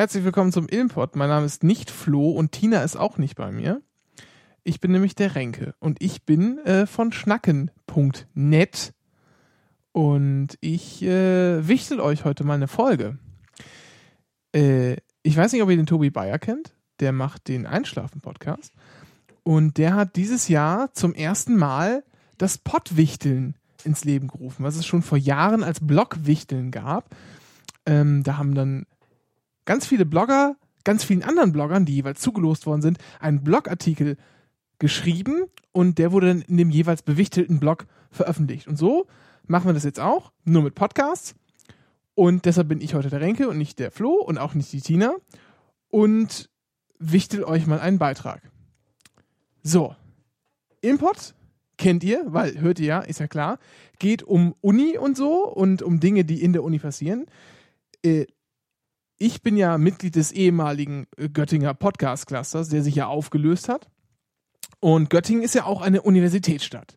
Herzlich willkommen zum Ilmpod. Mein Name ist nicht Flo und Tina ist auch nicht bei mir. Ich bin nämlich der Renke und ich bin äh, von schnacken.net und ich äh, wichtel euch heute mal eine Folge. Äh, ich weiß nicht, ob ihr den Tobi Bayer kennt. Der macht den Einschlafen-Podcast. Und der hat dieses Jahr zum ersten Mal das Pottwichteln ins Leben gerufen, was es schon vor Jahren als Blogwichteln gab. Ähm, da haben dann ganz viele Blogger, ganz vielen anderen Bloggern, die jeweils zugelost worden sind, einen Blogartikel geschrieben und der wurde dann in dem jeweils bewichtelten Blog veröffentlicht. Und so machen wir das jetzt auch, nur mit Podcasts. Und deshalb bin ich heute der Renke und nicht der Flo und auch nicht die Tina. Und wichtel euch mal einen Beitrag. So. Import kennt ihr, weil hört ihr ja, ist ja klar. Geht um Uni und so und um Dinge, die in der Uni passieren. Äh, ich bin ja Mitglied des ehemaligen äh, Göttinger Podcast Clusters, der sich ja aufgelöst hat. Und Göttingen ist ja auch eine Universitätsstadt.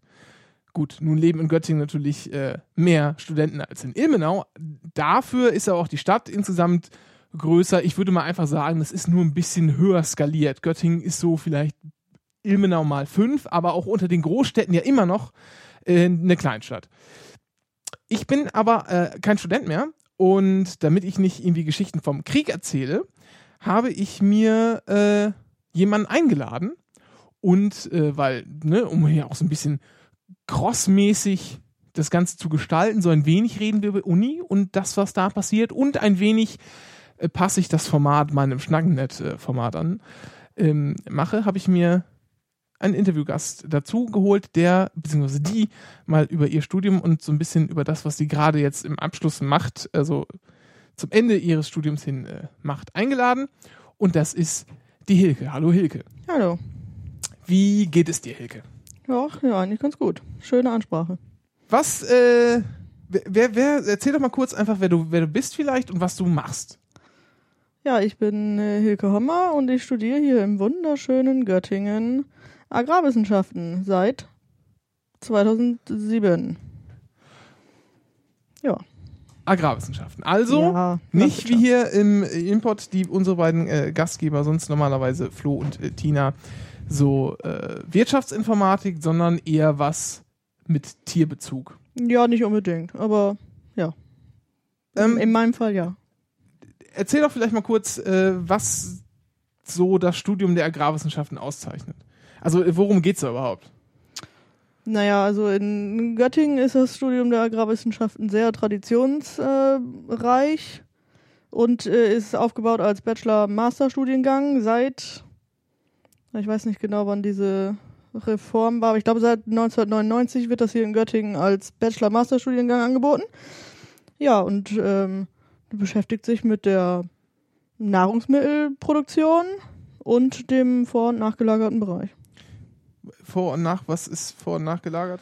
Gut, nun leben in Göttingen natürlich äh, mehr Studenten als in Ilmenau. Dafür ist aber auch die Stadt insgesamt größer. Ich würde mal einfach sagen, das ist nur ein bisschen höher skaliert. Göttingen ist so vielleicht Ilmenau mal fünf, aber auch unter den Großstädten ja immer noch äh, eine Kleinstadt. Ich bin aber äh, kein Student mehr und damit ich nicht irgendwie Geschichten vom Krieg erzähle, habe ich mir äh, jemanden eingeladen. Und äh, weil, ne, um hier auch so ein bisschen crossmäßig das Ganze zu gestalten, so ein wenig reden wir über Uni und das, was da passiert. Und ein wenig äh, passe ich das Format meinem Schnackennet-Format an, ähm, mache, habe ich mir einen Interviewgast dazu geholt, der, beziehungsweise die, mal über ihr Studium und so ein bisschen über das, was sie gerade jetzt im Abschluss macht, also zum Ende ihres Studiums hin äh, macht, eingeladen. Und das ist die Hilke. Hallo Hilke. Hallo. Wie geht es dir, Hilke? Ja, ja, eigentlich ganz gut. Schöne Ansprache. Was, äh, wer, wer, erzähl doch mal kurz einfach, wer du, wer du bist vielleicht und was du machst. Ja, ich bin äh, Hilke Hommer und ich studiere hier im wunderschönen Göttingen Agrarwissenschaften seit 2007. Ja. Agrarwissenschaften. Also Ja, nicht wie hier im Import, die unsere beiden äh, Gastgeber, sonst normalerweise Flo und äh, Tina, so äh, Wirtschaftsinformatik, sondern eher was mit Tierbezug. Ja, nicht unbedingt, aber ja. Ähm, in meinem Fall ja. Erzähl doch vielleicht mal kurz, äh, was so das Studium der Agrarwissenschaften auszeichnet. Also worum geht's da überhaupt? Naja, also in Göttingen ist das Studium der Agrarwissenschaften sehr traditionsreich und äh, ist aufgebaut als Bachelor-Master-Studiengang seit, ich weiß nicht genau, wann diese Reform war, aber ich glaube seit 1999 wird das hier in Göttingen als Bachelor-Master-Studiengang angeboten. Ja, und ähm, beschäftigt sich mit der Nahrungsmittelproduktion und dem vor- und nachgelagerten Bereich. Vor und nach, was ist vor und nachgelagert?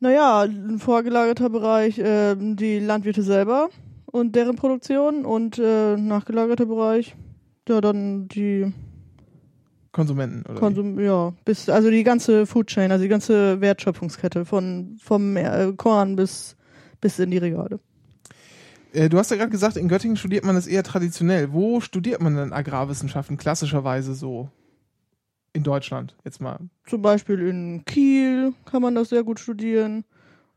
Naja, ein vorgelagerter Bereich ähm, die Landwirte selber und deren Produktion und äh, nachgelagerter Bereich, ja, dann die Konsumenten oder wie? Konsum, ja, bis, also die ganze Food Chain, also die ganze Wertschöpfungskette von, vom äh, Korn bis, bis in die Regale. Äh, du hast ja gerade gesagt, in Göttingen studiert man das eher traditionell. Wo studiert man denn Agrarwissenschaften klassischerweise so in Deutschland? Jetzt mal. Zum Beispiel in Kiel kann man das sehr gut studieren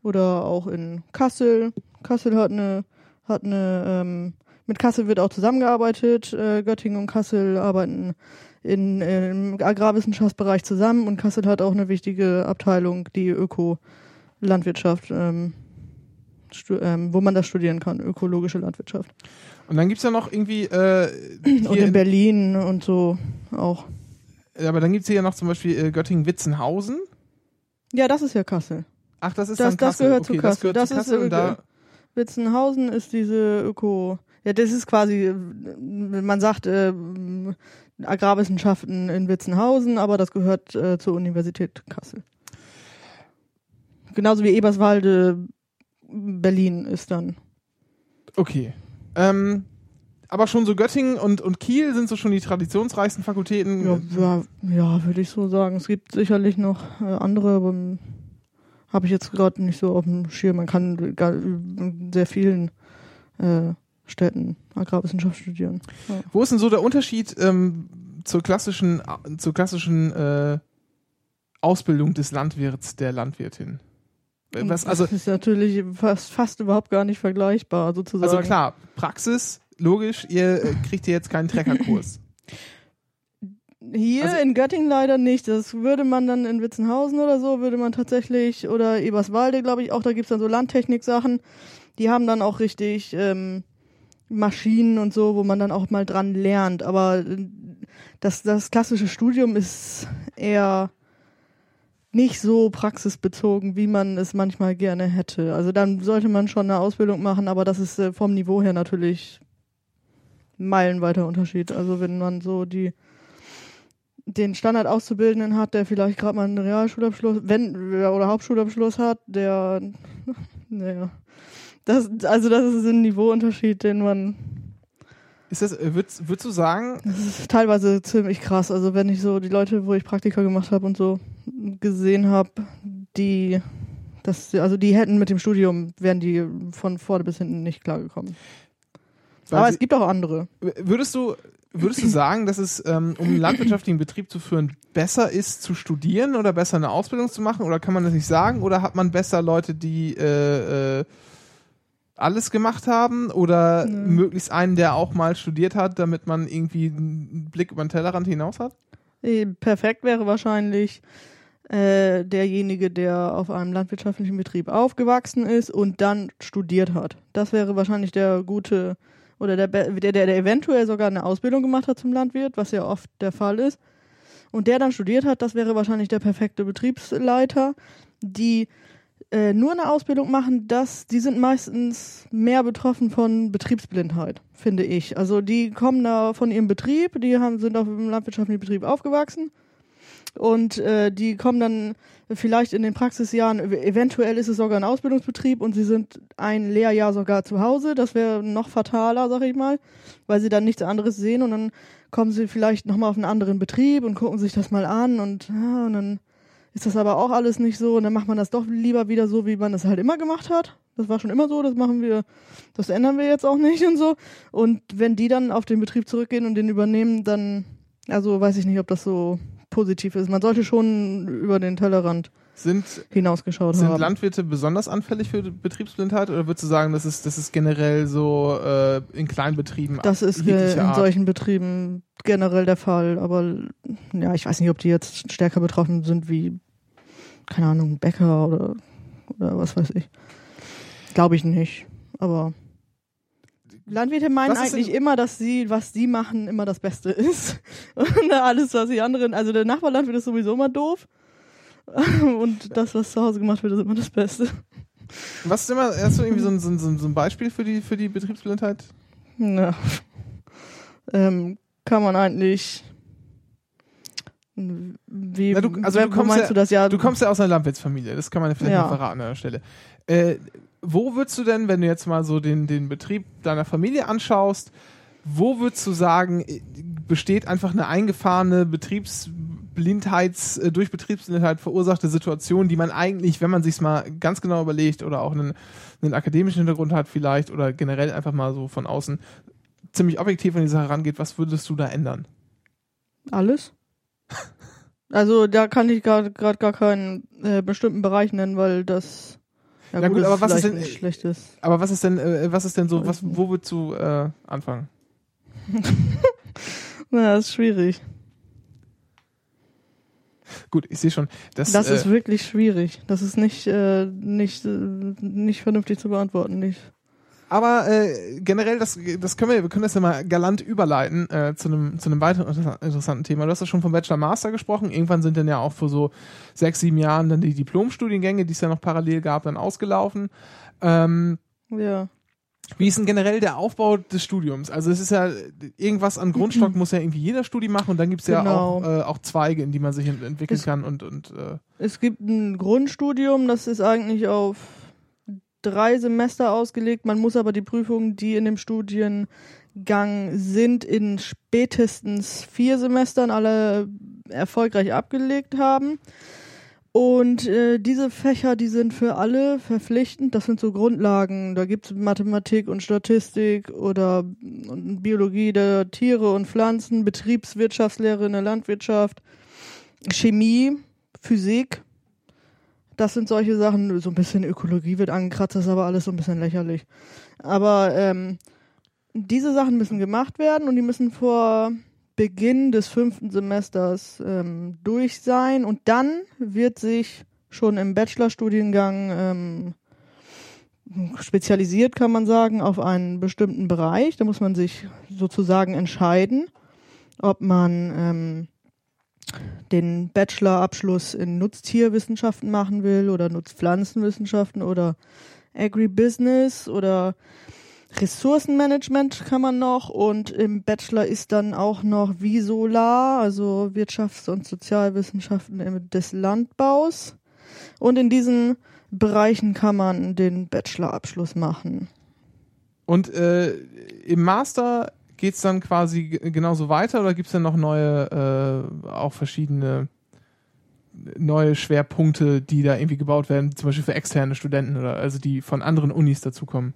oder auch in Kassel. Kassel hat eine, hat eine, ähm, mit Kassel wird auch zusammengearbeitet. Äh, Göttingen und Kassel arbeiten in, im Agrarwissenschaftsbereich zusammen und Kassel hat auch eine wichtige Abteilung, die Öko-Landwirtschaft, ähm, ähm, wo man das studieren kann, ökologische Landwirtschaft. Und dann gibt's ja noch irgendwie, äh, Und hier in Berlin und so auch. Aber dann gibt's hier ja noch zum Beispiel äh, Göttingen-Witzenhausen. Ja, das ist ja Kassel. Ach, das ist Das- dann das Kassel. gehört okay, zu Das Kassel. gehört Das zu ist, Kassel und äh, da, Witzenhausen ist diese Öko. Ja, das ist quasi, äh, man sagt äh, Agrarwissenschaften in Witzenhausen, aber das gehört äh, zur Universität Kassel. Genauso wie Eberswalde Berlin ist dann. okay. Ähm, aber schon so Göttingen und, und Kiel sind so schon die traditionsreichsten Fakultäten. Ja, ja, ja würde ich so sagen. Es gibt sicherlich noch äh, andere, aber habe ich jetzt gerade nicht so auf dem Schirm. Man kann in sehr vielen äh, Städten Agrarwissenschaft studieren. Ja. Wo ist denn so der Unterschied ähm, zur klassischen, zur klassischen äh, Ausbildung des Landwirts, der Landwirtin? Was, also, das ist natürlich fast, fast überhaupt gar nicht vergleichbar, sozusagen. Also klar, Praxis, logisch, ihr äh, kriegt ihr jetzt keinen Treckerkurs. Hier also, in Göttingen leider nicht. Das würde man dann in Witzenhausen oder so, würde man tatsächlich, oder Eberswalde, glaube ich, auch, da gibt's dann so Landtechnik-Sachen. Die haben dann auch richtig ähm, Maschinen und so, wo man dann auch mal dran lernt. Aber äh, das, das klassische Studium ist eher nicht so praxisbezogen, wie man es manchmal gerne hätte. Also dann sollte man schon eine Ausbildung machen, aber das ist äh, vom Niveau her natürlich meilenweiter Unterschied. Also wenn man so die den Standard Auszubildenden hat, der vielleicht gerade mal einen Realschulabschluss, wenn oder Hauptschulabschluss hat, der naja, das, also das ist ein Niveauunterschied, den man. Ist das, äh, würdest, würdest du sagen? Das ist teilweise ziemlich krass. Also wenn ich so die Leute, wo ich Praktika gemacht habe und so gesehen habe, die das, also die hätten mit dem Studium, wären die von vorne bis hinten nicht klargekommen. Aber es gibt auch andere. Würdest du, würdest du sagen, dass es, ähm, um einen landwirtschaftlichen Betrieb zu führen, besser ist zu studieren oder besser eine Ausbildung zu machen? Oder kann man das nicht sagen? Oder hat man besser Leute, die äh, äh, alles gemacht haben oder nee. möglichst einen, der auch mal studiert hat, damit man irgendwie einen Blick über den Tellerrand hinaus hat? Äh, perfekt wäre wahrscheinlich äh, derjenige, der auf einem landwirtschaftlichen Betrieb aufgewachsen ist und dann studiert hat. Das wäre wahrscheinlich der gute oder der, der, der eventuell sogar eine Ausbildung gemacht hat zum Landwirt, was ja oft der Fall ist. Und der dann studiert hat, das wäre wahrscheinlich der perfekte Betriebsleiter. Die äh, nur eine Ausbildung machen, das, die sind meistens mehr betroffen von Betriebsblindheit, finde ich. Also die kommen da von ihrem Betrieb, die haben, sind auf dem landwirtschaftlichen Betrieb aufgewachsen und äh, die kommen dann vielleicht in den Praxisjahren, eventuell ist es sogar ein Ausbildungsbetrieb und sie sind ein Lehrjahr sogar zu Hause. Das wäre noch fataler, sag ich mal, weil sie dann nichts anderes sehen und dann kommen sie vielleicht nochmal auf einen anderen Betrieb und gucken sich das mal an und, ja, und dann ist das aber auch alles nicht so und dann macht man das doch lieber wieder so, wie man es halt immer gemacht hat. Das war schon immer so, das machen wir, das ändern wir jetzt auch nicht und so. Und wenn die dann auf den Betrieb zurückgehen und den übernehmen, dann, also weiß ich nicht, ob das so positiv ist. Man sollte schon über den Tellerrand sind, hinausgeschaut sind haben. Sind Landwirte besonders anfällig für Betriebsblindheit oder würdest du sagen, das ist, das ist generell so äh, in Kleinbetrieben? Das ist in Art? solchen Betrieben generell der Fall, aber ja, ich weiß nicht, ob die jetzt stärker betroffen sind wie, keine Ahnung, Bäcker oder, oder was weiß ich. Glaube ich nicht, aber Landwirte meinen eigentlich immer, dass sie, was sie machen, immer das Beste ist. Und alles, was die anderen, also der Nachbarlandwirt ist sowieso immer doof. Und das, was zu Hause gemacht wird, ist immer das Beste. Was ist immer, hast du irgendwie so ein, so ein, so ein Beispiel für die, für die Betriebsblindheit? Ja. Ähm, kann man eigentlich. Wie, Na, du, also wer, du kommst ja, du das ja? Du kommst ja aus einer Landwirtsfamilie, das kann man ja vielleicht ja. mal verraten an der Stelle. Äh, wo würdest du denn, wenn du jetzt mal so den, den Betrieb deiner Familie anschaust, wo würdest du sagen, besteht einfach eine eingefahrene Betriebsblindheits, äh, durch Betriebsblindheit verursachte Situation, die man eigentlich, wenn man sich mal ganz genau überlegt oder auch einen, einen akademischen Hintergrund hat vielleicht oder generell einfach mal so von außen ziemlich objektiv an die Sache rangeht, was würdest du da ändern? Alles. Also da kann ich gerade gar keinen äh, bestimmten Bereich nennen, weil das ja, gut, gut aber was ist denn. Aber was ist denn äh, was ist denn so was wo würdest du äh, anfangen? Na, das ist schwierig. Gut, ich sehe schon. Das, das ist äh, wirklich schwierig. Das ist nicht, äh, nicht, äh, nicht vernünftig zu beantworten. Nicht. Aber äh, generell, das, das können wir, wir können das ja mal galant überleiten äh, zu einem zu einem weiteren interessanten Thema. Du hast ja schon vom Bachelor Master gesprochen. Irgendwann sind dann ja auch vor so sechs, sieben Jahren dann die Diplomstudiengänge, die es ja noch parallel gab, dann ausgelaufen. Ähm, ja. Wie ist denn generell der Aufbau des Studiums? Also es ist ja, irgendwas an Grundstock muss ja irgendwie jeder Studi machen und dann gibt es genau. ja auch, äh, auch Zweige, in die man sich entwickeln es, kann und, und äh. Es gibt ein Grundstudium, das ist eigentlich auf drei Semester ausgelegt. Man muss aber die Prüfungen, die in dem Studiengang sind, in spätestens vier Semestern alle erfolgreich abgelegt haben. Und äh, diese Fächer, die sind für alle verpflichtend. Das sind so Grundlagen. Da gibt's Mathematik und Statistik oder Biologie der Tiere und Pflanzen, Betriebswirtschaftslehre in der Landwirtschaft, Chemie, Physik. Das sind solche Sachen. So ein bisschen Ökologie wird angekratzt, das ist aber alles so ein bisschen lächerlich. Aber ähm, diese Sachen müssen gemacht werden und die müssen vor Beginn des fünften Semesters ähm, durch sein und dann wird sich schon im Bachelorstudiengang ähm, spezialisiert, kann man sagen, auf einen bestimmten Bereich. Da muss man sich sozusagen entscheiden, ob man ähm, den Bachelorabschluss in Nutztierwissenschaften machen will oder Nutzpflanzenwissenschaften oder Agribusiness oder Ressourcenmanagement kann man noch und im Bachelor ist dann auch noch Visolar, also Wirtschafts- und Sozialwissenschaften des Landbaus. Und in diesen Bereichen kann man den Bachelorabschluss machen. Und äh, im Master geht's dann quasi genauso weiter oder gibt's dann noch neue, äh, auch verschiedene neue Schwerpunkte, die da irgendwie gebaut werden, zum Beispiel für externe Studenten oder also die von anderen Unis dazukommen?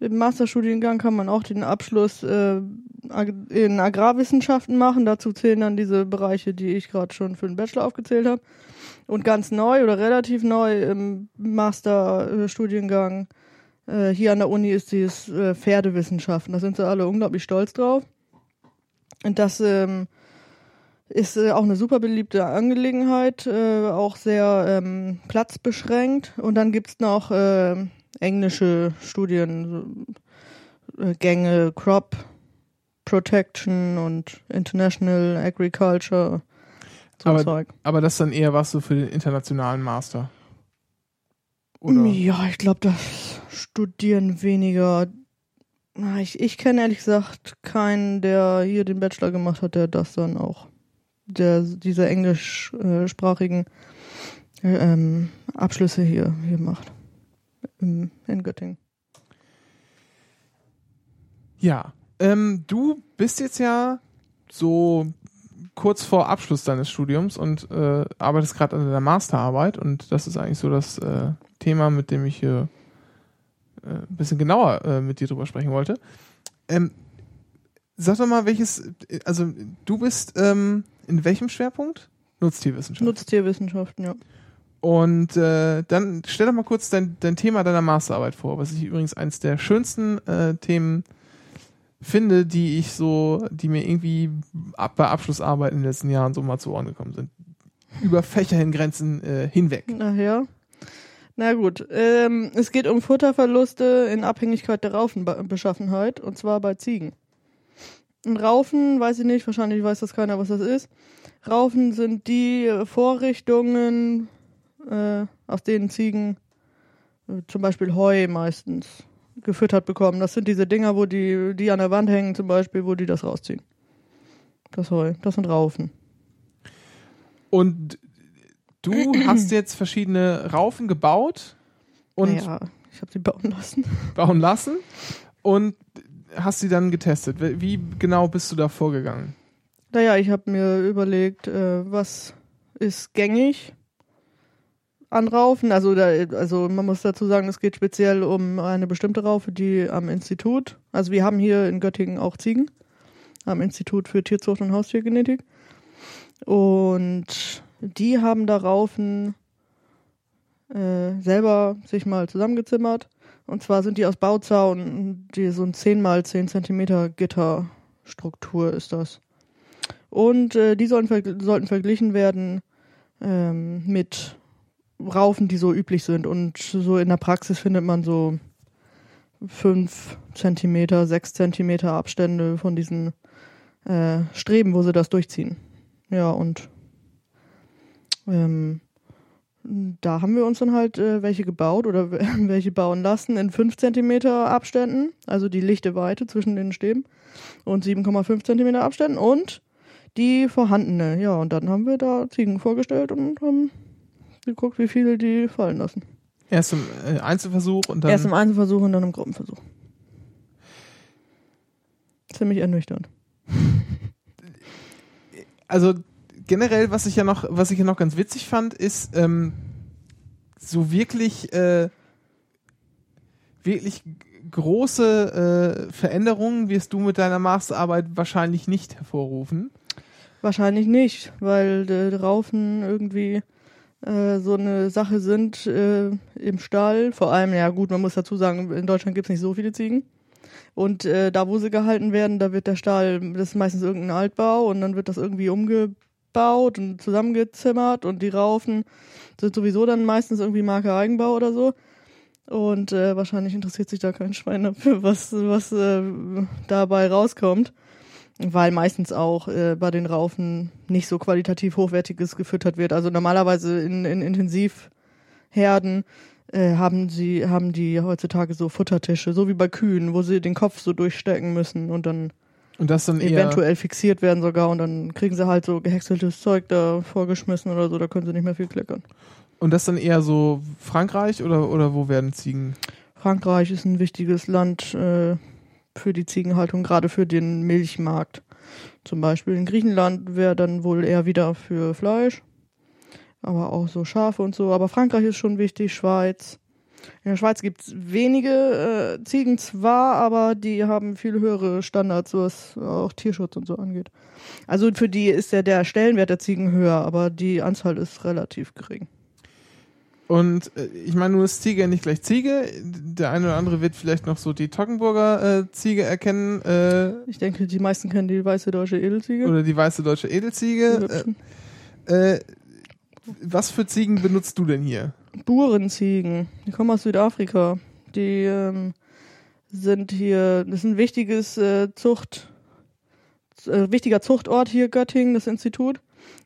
Im Masterstudiengang kann man auch den Abschluss äh, in Agrarwissenschaften machen. Dazu zählen dann diese Bereiche, die ich gerade schon für den Bachelor aufgezählt habe. Und ganz neu oder relativ neu im Masterstudiengang äh, hier an der Uni ist dieses äh, Pferdewissenschaften. Da sind sie alle unglaublich stolz drauf. Und das ähm, ist äh, auch eine super beliebte Angelegenheit, äh, auch sehr ähm, platzbeschränkt. Und dann gibt's noch äh, englische Studiengänge, Crop Protection und International Agriculture. So aber, Zeug. aber das ist dann eher was so für den internationalen Master. Oder? Ja, ich glaube, das studieren weniger. Ich, ich kenne ehrlich gesagt keinen, der hier den Bachelor gemacht hat, der das dann auch, der diese englischsprachigen ähm, Abschlüsse hier, hier macht in, in Göttingen. Ja, ähm, du bist jetzt ja so kurz vor Abschluss deines Studiums und äh, arbeitest gerade an deiner Masterarbeit und das ist eigentlich so das äh, Thema, mit dem ich hier äh, ein bisschen genauer äh, mit dir drüber sprechen wollte. Ähm, sag doch mal, welches, also du bist ähm, in welchem Schwerpunkt? Nutztierwissenschaften. Nutztierwissenschaften, ja. Und äh, dann stell doch mal kurz dein, dein Thema deiner Masterarbeit vor, was ich übrigens eines der schönsten äh, Themen finde, die ich so, die mir irgendwie ab, bei Abschlussarbeiten in den letzten Jahren so mal zu Ohren gekommen sind. Über Fächerhingrenzen äh, hinweg. Ach ja. Na gut, ähm, es geht um Futterverluste in Abhängigkeit der Raufenbeschaffenheit und zwar bei Ziegen. Ein Raufen, weiß ich nicht, wahrscheinlich weiß das keiner, was das ist. Raufen sind die Vorrichtungen, äh, aus denen Ziegen äh, zum Beispiel Heu meistens gefüttert bekommen. Das sind diese Dinger, wo die, die an der Wand hängen zum Beispiel, wo die das rausziehen. Das Heu, das sind Raufen. Und du hast jetzt verschiedene Raufen gebaut und ja, ich habe sie bauen lassen. Bauen lassen und hast sie dann getestet. Wie genau bist du da vorgegangen? Naja, ich habe mir überlegt, äh, was ist gängig an Raufen. Also, da, also man muss dazu sagen, es geht speziell um eine bestimmte Raufe, die am Institut, also wir haben hier in Göttingen auch Ziegen, am Institut für Tierzucht und Haustiergenetik. Und die haben da Raufen äh, selber sich mal zusammengezimmert. Und zwar sind die aus Bauzaun, die so ein 10 mal 10 Zentimeter Gitterstruktur ist das. Und äh, die sollen, sollten verglichen werden ähm, mit Raufen, die so üblich sind. Und so in der Praxis findet man so fünf Zentimeter, sechs Zentimeter Abstände von diesen äh, Streben, wo sie das durchziehen. Ja, und ähm, da haben wir uns dann halt äh, welche gebaut oder welche bauen lassen in 5 Zentimeter Abständen, also die lichte Weite zwischen den Stäben und 7,5 Zentimeter Abständen und die vorhandene. Ja, und dann haben wir da Ziegen vorgestellt und haben geguckt, wie viele die fallen lassen. Erst im äh, Einzelversuch und dann. Erst im Einzelversuch und dann im Gruppenversuch. Ziemlich ernüchternd. Also generell, was ich ja noch, was ich ja noch ganz witzig fand, ist ähm, so wirklich, äh, wirklich große äh, Veränderungen wirst du mit deiner Masterarbeit wahrscheinlich nicht hervorrufen. Wahrscheinlich nicht, weil äh, Raufen irgendwie äh, so eine Sache sind äh, im Stall. Vor allem, ja gut, man muss dazu sagen, in Deutschland gibt es nicht so viele Ziegen. Und äh, da, wo sie gehalten werden, da wird der Stall, das ist meistens irgendein Altbau und dann wird das irgendwie umgebaut und zusammengezimmert und die Raufen sind sowieso dann meistens irgendwie Marke Eigenbau oder so. Und äh, wahrscheinlich interessiert sich da kein Schwein dafür, was, was äh, dabei rauskommt. Weil meistens auch äh, bei den Raufen nicht so qualitativ hochwertiges gefüttert wird. Also normalerweise in, in Intensivherden äh, haben sie, haben die heutzutage so Futtertische, so wie bei Kühen, wo sie den Kopf so durchstecken müssen und dann, Und das dann eventuell fixiert werden sogar und dann kriegen sie halt so gehäckseltes Zeug da vorgeschmissen oder so, da können sie nicht mehr viel kleckern. und das dann eher so Frankreich oder, oder wo werden Ziegen? Frankreich ist ein wichtiges Land äh, für die Ziegenhaltung, gerade für den Milchmarkt. Zum Beispiel in Griechenland wäre dann wohl eher wieder für Fleisch, aber auch so Schafe und so. Aber Frankreich ist schon wichtig, Schweiz. In der Schweiz gibt's wenige äh, Ziegen zwar, aber die haben viel höhere Standards, was auch Tierschutz und so angeht. Also für die ist ja der Stellenwert der Ziegen höher, aber die Anzahl ist relativ gering. Und äh, ich meine, nur ist Ziege nicht gleich Ziege. Der eine oder andere wird vielleicht noch so die Toggenburger äh, Ziege erkennen äh, Ich denke, die meisten kennen die weiße deutsche Edelziege. oder die weiße deutsche Edelziege. Äh, äh, was für Ziegen benutzt du denn hier? Burenziegen. Die kommen aus Südafrika. Die ähm, sind hier, das ist ein wichtiges äh, Zucht, äh, wichtiger Zuchtort hier Göttingen, das Institut.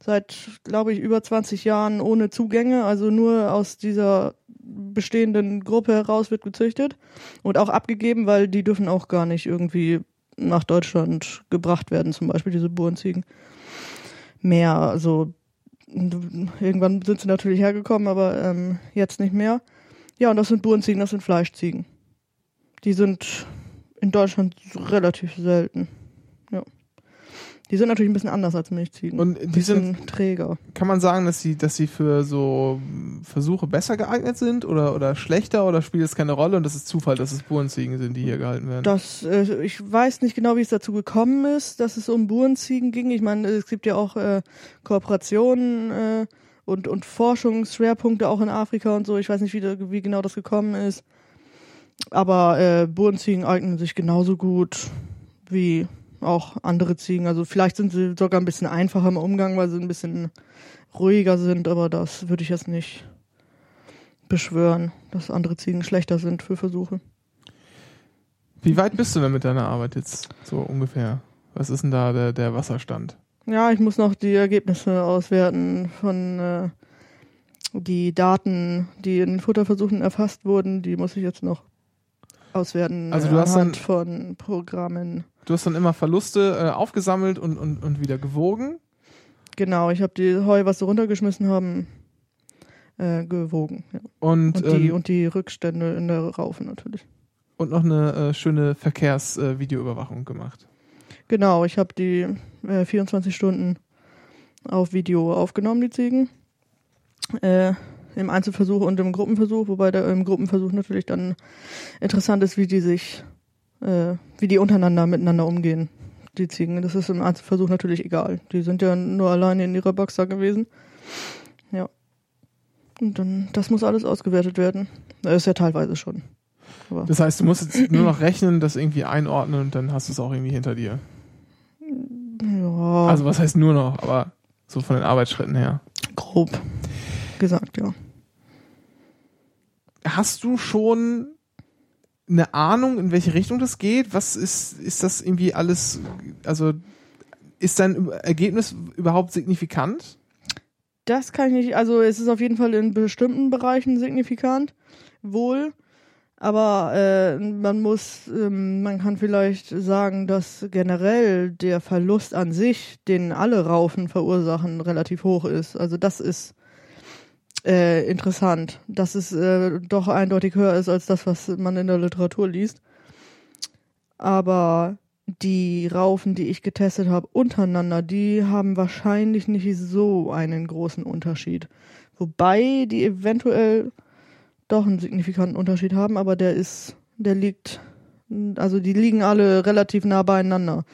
Seit, glaube ich, über 20 Jahren ohne Zugänge, also nur aus dieser bestehenden Gruppe heraus wird gezüchtet und auch abgegeben, weil die dürfen auch gar nicht irgendwie nach Deutschland gebracht werden, zum Beispiel diese Burenziegen. Mehr, also irgendwann sind sie natürlich hergekommen, aber ähm, jetzt nicht mehr. Ja, und das sind Burenziegen, das sind Fleischziegen. Die sind in Deutschland relativ selten. Die sind natürlich ein bisschen anders als Milchziegen. Und die sind, träger. kann man sagen, dass sie, dass sie für so Versuche besser geeignet sind oder, oder schlechter oder spielt es keine Rolle und das ist Zufall, dass es Burenziegen sind, die hier gehalten werden? Das, äh, ich weiß nicht genau, wie es dazu gekommen ist, dass es um Burenziegen ging. Ich meine, es gibt ja auch äh, Kooperationen äh, und, und Forschungsschwerpunkte auch in Afrika und so. Ich weiß nicht, wie, wie genau das gekommen ist. Aber äh, Burenziegen eignen sich genauso gut wie auch andere Ziegen. Also vielleicht sind sie sogar ein bisschen einfacher im Umgang, weil sie ein bisschen ruhiger sind, aber das würde ich jetzt nicht beschwören, dass andere Ziegen schlechter sind für Versuche. Wie weit bist du denn mit deiner Arbeit jetzt so ungefähr? Was ist denn da der, der Wasserstand? Ja, ich muss noch die Ergebnisse auswerten von äh, die Daten, die in den Futterversuchen erfasst wurden, die muss ich jetzt noch auswerten Also du äh, hast anhand dann- von Programmen. Du hast dann immer Verluste äh, aufgesammelt und, und, und wieder gewogen. Genau, ich habe die Heu, was sie runtergeschmissen haben, äh, gewogen. Ja. Und, Und, die, ähm, und die Rückstände in der Raufe natürlich. und noch eine äh, schöne Verkehrsvideoüberwachung äh, gemacht. Genau, ich habe die äh, 24 Stunden auf Video aufgenommen, die Ziegen. Äh, Im Einzelversuch und im Gruppenversuch, wobei der im Gruppenversuch natürlich dann interessant ist, wie die sich, äh, wie die untereinander miteinander umgehen, die Ziegen. Das ist im Einzelversuch natürlich egal. Die sind ja nur alleine in ihrer Box da gewesen. Ja. Und dann, das muss alles ausgewertet werden. Das ist ja teilweise schon. Aber Das heißt, du musst jetzt nur noch rechnen, das irgendwie einordnen und dann hast du es auch irgendwie hinter dir. ja, Also was heißt nur noch, aber so von den Arbeitsschritten her. grob gesagt, ja. Hast du schon eine Ahnung, in welche Richtung das geht? Was ist, ist das irgendwie alles, also ist dein Ergebnis überhaupt signifikant? Das kann ich nicht, also es ist auf jeden Fall in bestimmten Bereichen signifikant, wohl. Aber äh, man muss, ähm, man kann vielleicht sagen, dass generell der Verlust an sich, den alle Raufen verursachen, relativ hoch ist. Also das ist äh, interessant, dass es äh, doch eindeutig höher ist als das, was man in der Literatur liest. Aber die Raufen, die ich getestet habe, untereinander, die haben wahrscheinlich nicht so einen großen Unterschied. Wobei die eventuell doch einen signifikanten Unterschied haben, aber der ist, der liegt, also die liegen alle relativ nah beieinander.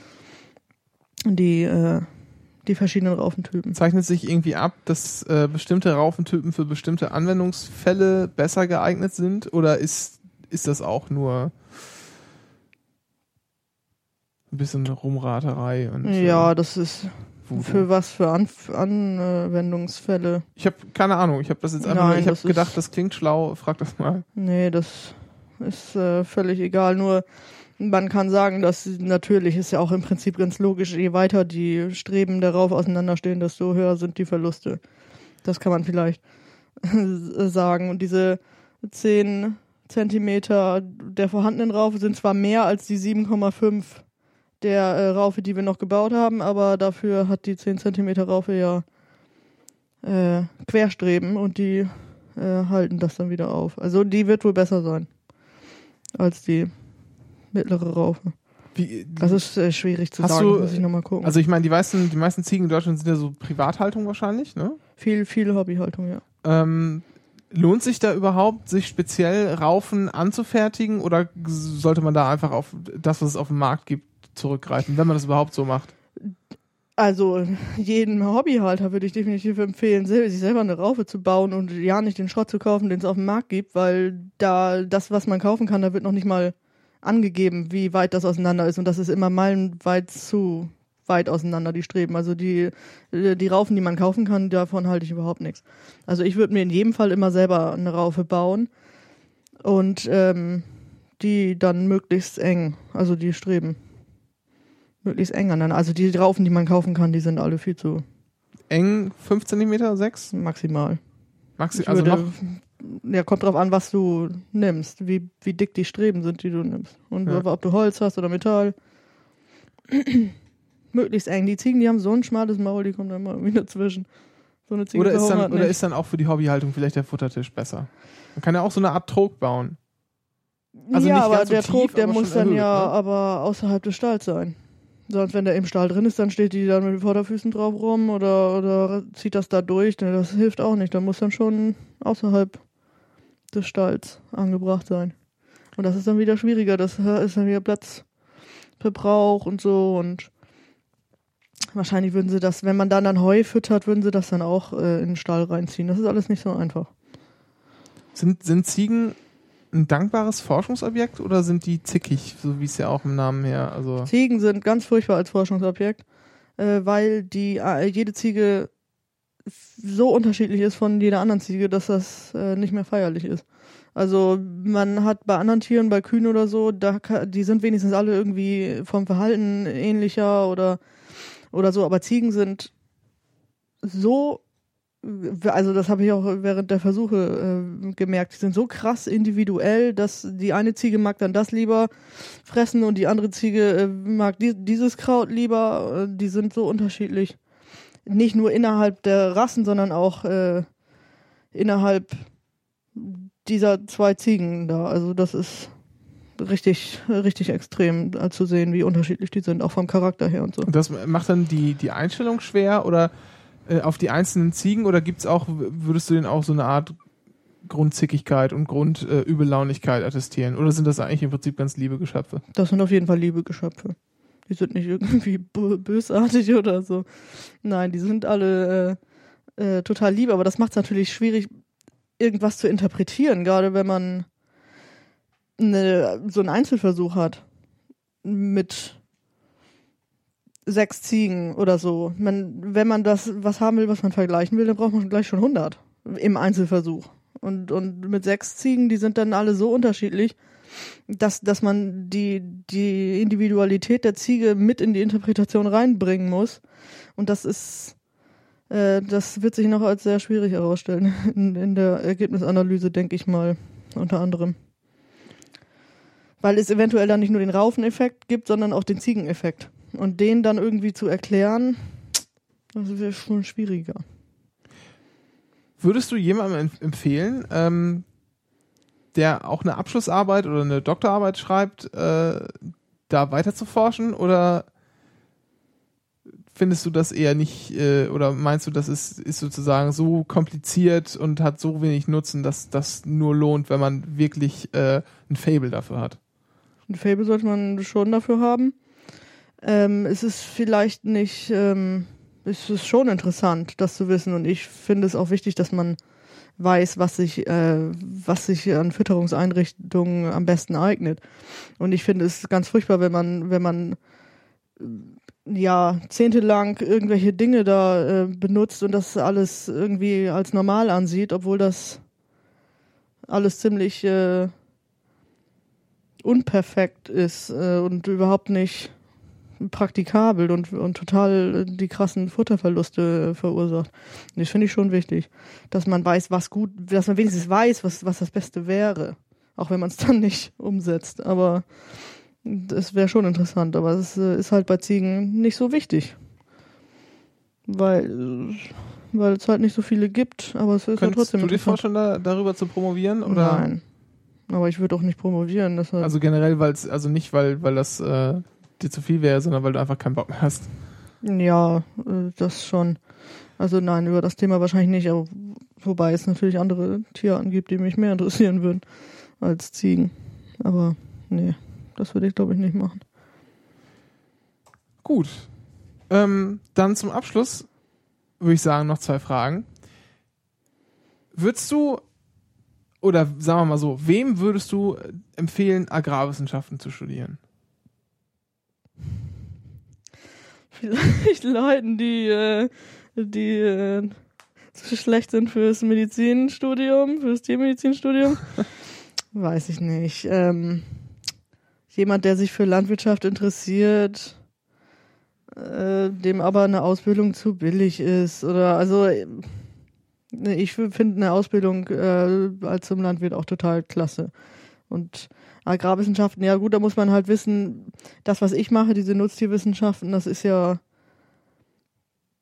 Die, äh, die verschiedenen Raufentypen. Zeichnet sich irgendwie ab, dass äh, bestimmte Raufentypen für bestimmte Anwendungsfälle besser geeignet sind? Oder ist, ist das auch nur ein bisschen Rumraterei? Und, ja, äh, das ist Voodoo? für was für An Anwendungsfälle. Ich habe keine Ahnung. Ich habe das jetzt einfach nur, Nein, ich habe gedacht, das klingt schlau. Frag das mal. Nee, das ist äh, völlig egal. Nur man kann sagen, dass natürlich ist ja auch im Prinzip ganz logisch, je weiter die Streben darauf auseinanderstehen, desto höher sind die Verluste. Das kann man vielleicht sagen. Und diese 10 Zentimeter der vorhandenen Raufe sind zwar mehr als die 7,5 der äh, Raufe, die wir noch gebaut haben, aber dafür hat die 10 Zentimeter Raufe ja äh, Querstreben und die äh, halten das dann wieder auf. Also die wird wohl besser sein als die mittlere Raufe. Wie, Das ist äh, schwierig zu sagen, du- muss ich nochmal gucken. also ich meine, die meisten, die meisten Ziegen in Deutschland sind ja so Privathaltung wahrscheinlich, ne? viel, viel Hobbyhaltung, ja. Ähm, lohnt sich da überhaupt, sich speziell Raufen anzufertigen oder sollte man da einfach auf das, was es auf dem Markt gibt, zurückgreifen, wenn man das überhaupt so macht? Also jedem Hobbyhalter würde ich definitiv empfehlen, sich selber eine Raufe zu bauen und ja nicht den Schrott zu kaufen, den es auf dem Markt gibt, weil da das, was man kaufen kann, da wird noch nicht mal angegeben, wie weit das auseinander ist und das ist immer meilenweit zu weit auseinander, die Streben. Also die, äh, die Raufen, die man kaufen kann, davon halte ich überhaupt nichts. Also ich würde mir in jedem Fall immer selber eine Raufe bauen und ähm, die dann möglichst eng, also die Streben möglichst eng aneinander. Also die Raufen, die man kaufen kann, die sind alle viel zu Eng 5 cm, 6? maximal. Maxi Ich also würde, noch ja, kommt drauf an, was du nimmst, wie, wie dick die Streben sind, die du nimmst. Und Ja. ob du Holz hast oder Metall. möglichst eng. Die Ziegen, die haben so ein schmales Maul, die kommen da immer irgendwie dazwischen. So eine Ziege oder ist, dann, oder ist dann auch für die Hobbyhaltung vielleicht der Futtertisch besser? Man kann ja auch so eine Art Trog bauen. also ja, aber so der tief, Trog, der muss dann erhöht, ja ne? aber außerhalb des Stalls sein. Sonst, wenn der im Stall drin ist, dann steht die dann mit den Vorderfüßen drauf rum oder, oder zieht das da durch. Ne, Das hilft auch nicht. Da muss dann schon außerhalb des Stalls angebracht sein. Und das ist dann wieder schwieriger. Das ist dann wieder Platzverbrauch und so. Und wahrscheinlich würden sie das, wenn man dann dann Heu füttert, würden sie das dann auch äh, in den Stall reinziehen. Das ist alles nicht so einfach. Sind, sind Ziegen ein dankbares Forschungsobjekt oder sind die zickig, so wie es ja auch im Namen her, also Ziegen sind ganz furchtbar als Forschungsobjekt, äh, weil die äh, jede Ziege so unterschiedlich ist von jeder anderen Ziege, dass das äh, nicht mehr feierlich ist. Also man hat bei anderen Tieren, bei Kühen oder so, da die sind wenigstens alle irgendwie vom Verhalten ähnlicher oder oder so, aber Ziegen sind so also das habe ich auch während der Versuche äh, gemerkt, die sind so krass individuell, dass die eine Ziege mag dann das lieber fressen und die andere Ziege äh, mag die, dieses Kraut lieber. Äh, die sind so unterschiedlich. Nicht nur innerhalb der Rassen, sondern auch äh, innerhalb dieser zwei Ziegen da. Also das ist richtig, richtig extrem zu sehen, wie unterschiedlich die sind, auch vom Charakter her und so. das macht dann die, die Einstellung schwer oder äh, auf die einzelnen Ziegen oder gibt's auch, würdest du denen auch so eine Art Grundzickigkeit und Grundübellaunigkeit äh, attestieren? Oder sind das eigentlich im Prinzip ganz liebe Geschöpfe? Das sind auf jeden Fall liebe Geschöpfe. Die sind nicht irgendwie bö- bösartig oder so. Nein, die sind alle äh, äh, total lieb, aber das macht es natürlich schwierig, irgendwas zu interpretieren, gerade wenn man eine, so einen Einzelversuch hat mit sechs Ziegen oder so. Man, wenn man das was haben will, was man vergleichen will, dann braucht man gleich schon 100 im Einzelversuch. Und, und mit sechs Ziegen, die sind dann alle so unterschiedlich, dass, dass man die, die Individualität der Ziege mit in die Interpretation reinbringen muss. Und das ist, äh, das wird sich noch als sehr schwierig herausstellen in, in der Ergebnisanalyse, denke ich mal, unter anderem. Weil es eventuell dann nicht nur den Raufeneffekt gibt, sondern auch den Ziegeneffekt. Und den dann irgendwie zu erklären, das wäre schon schwieriger. Würdest du jemandem empf- empfehlen, ähm, der auch eine Abschlussarbeit oder eine Doktorarbeit schreibt, äh, da weiter zu forschen oder findest du das eher nicht äh, oder meinst du, das ist, ist sozusagen so kompliziert und hat so wenig Nutzen, dass das nur lohnt, wenn man wirklich äh, ein Fable dafür hat? Ein Fable sollte man schon dafür haben. Ähm, es ist vielleicht nicht, ähm, es ist schon interessant, das zu wissen und ich finde es auch wichtig, dass man weiß, was sich, äh, was sich an Fütterungseinrichtungen am besten eignet. Und ich finde es ganz furchtbar, wenn man, wenn man ja jahrzehntelang irgendwelche Dinge da äh, benutzt und das alles irgendwie als normal ansieht, obwohl das alles ziemlich äh, unperfekt ist äh, und überhaupt nicht praktikabel und, und total die krassen Futterverluste verursacht. Und das finde ich schon wichtig, dass man weiß, was gut, dass man wenigstens weiß, was, was das Beste wäre. Auch wenn man es dann nicht umsetzt. Aber das wäre schon interessant, aber es äh, ist halt bei Ziegen nicht so wichtig. Weil, weil es halt nicht so viele gibt, aber es ist Könntest ja trotzdem du dir vorstellen, da, darüber zu promovieren? Oder? Nein. Aber ich würde auch nicht promovieren. Also generell, weil es, also nicht, weil, weil das äh, dir zu viel wäre, sondern weil du einfach keinen Bock mehr hast. Ja, äh, das schon. Also nein, über das Thema wahrscheinlich nicht, aber wobei es natürlich andere Tierarten gibt, die mich mehr interessieren würden als Ziegen. Aber nee. Das würde ich, glaube ich, nicht machen. Gut. Ähm, dann zum Abschluss würde ich sagen, noch zwei Fragen. Würdest du, oder sagen wir mal so, wem würdest du empfehlen, Agrarwissenschaften zu studieren? Vielleicht Leuten, die, äh, die äh, zu schlecht sind fürs Medizinstudium, fürs Tiermedizinstudium. Weiß ich nicht. Ähm, jemand, der sich für Landwirtschaft interessiert, äh, dem aber eine Ausbildung zu billig ist oder also ne, ich finde eine Ausbildung äh, als zum Landwirt auch total klasse. Und Agrarwissenschaften, ja gut, da muss man halt wissen, das, was ich mache, diese Nutztierwissenschaften, das ist ja,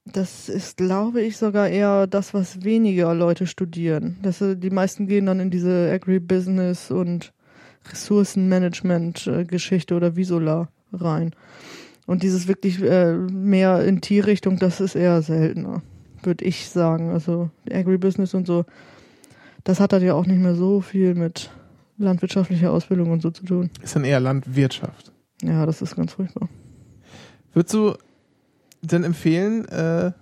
das ist, glaube ich, sogar eher das, was weniger Leute studieren. Das, die meisten gehen dann in diese Agribusiness und Ressourcenmanagement-Geschichte oder Visola rein. Und dieses wirklich äh, mehr in Tierrichtung, das ist eher seltener, würde ich sagen. Also Agribusiness und so, das hat dann ja auch nicht mehr so viel mit landwirtschaftlicher Ausbildung und so zu tun. Ist dann eher Landwirtschaft. Ja, das ist ganz furchtbar. Würdest du denn empfehlen, äh,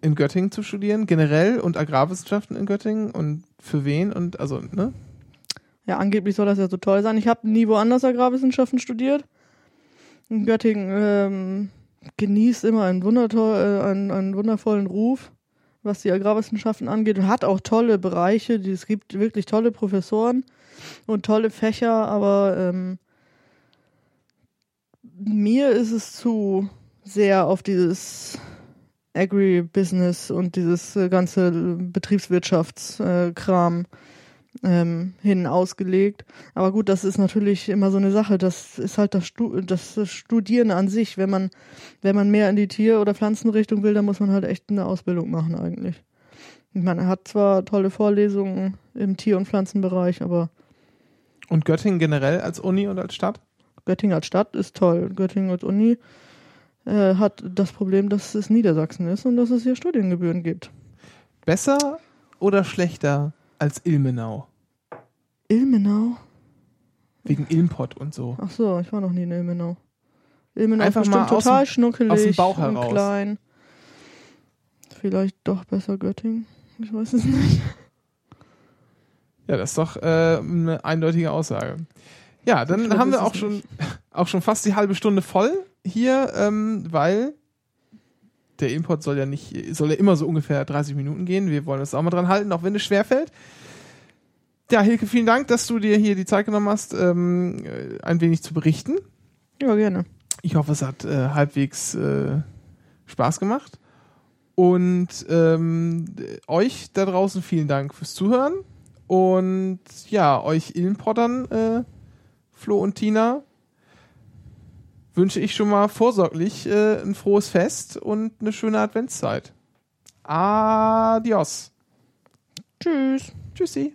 in Göttingen zu studieren, generell und Agrarwissenschaften in Göttingen und für wen und also, ne? Ja, angeblich soll das ja so toll sein. Ich habe nie woanders Agrarwissenschaften studiert. In Göttingen ähm, genießt immer einen, wundertoll, äh, einen, einen wundervollen Ruf, was die Agrarwissenschaften angeht. Und hat auch tolle Bereiche. Es gibt wirklich tolle Professoren und tolle Fächer, aber ähm, mir ist es zu sehr auf dieses Agribusiness und dieses äh, ganze Betriebswirtschaftskram äh, ähm, hin ausgelegt. Aber gut, das ist natürlich immer so eine Sache. Das ist halt das, Stu das Studieren an sich. Wenn man, wenn man mehr in die Tier- oder Pflanzenrichtung will, dann muss man halt echt eine Ausbildung machen eigentlich. Ich meine, er hat zwar tolle Vorlesungen im Tier- und Pflanzenbereich, aber. Und Göttingen generell als Uni und als Stadt? Göttingen als Stadt ist toll. Göttingen als Uni äh, hat das Problem, dass es Niedersachsen ist und dass es hier Studiengebühren gibt. Besser oder schlechter als Ilmenau. Ilmenau? Wegen Ilmpott und so. Ach so, ich war noch nie in Ilmenau. Ilmenau Einfach ist bestimmt mal total dem- schnuckelig aus dem Bauch und heraus. klein. Vielleicht doch besser Göttingen. Ich weiß es nicht. Ja, das ist doch äh, eine eindeutige Aussage. Ja, dann schlimm haben wir auch schon, auch schon fast die halbe Stunde voll hier, ähm, weil der Import soll ja nicht, soll ja immer so ungefähr 30 Minuten gehen. Wir wollen uns auch mal dran halten, auch wenn es schwerfällt. Ja, Hilke, vielen Dank, dass du dir hier die Zeit genommen hast, ähm, äh, ein wenig zu berichten. Ja, gerne. Ich hoffe, es hat äh, halbwegs äh, Spaß gemacht. Und ähm, euch da draußen vielen Dank fürs Zuhören. Und ja, euch Illenpottern, äh, Flo und Tina, wünsche ich schon mal vorsorglich äh, ein frohes Fest und eine schöne Adventszeit. Adios. Tschüss. Tschüssi.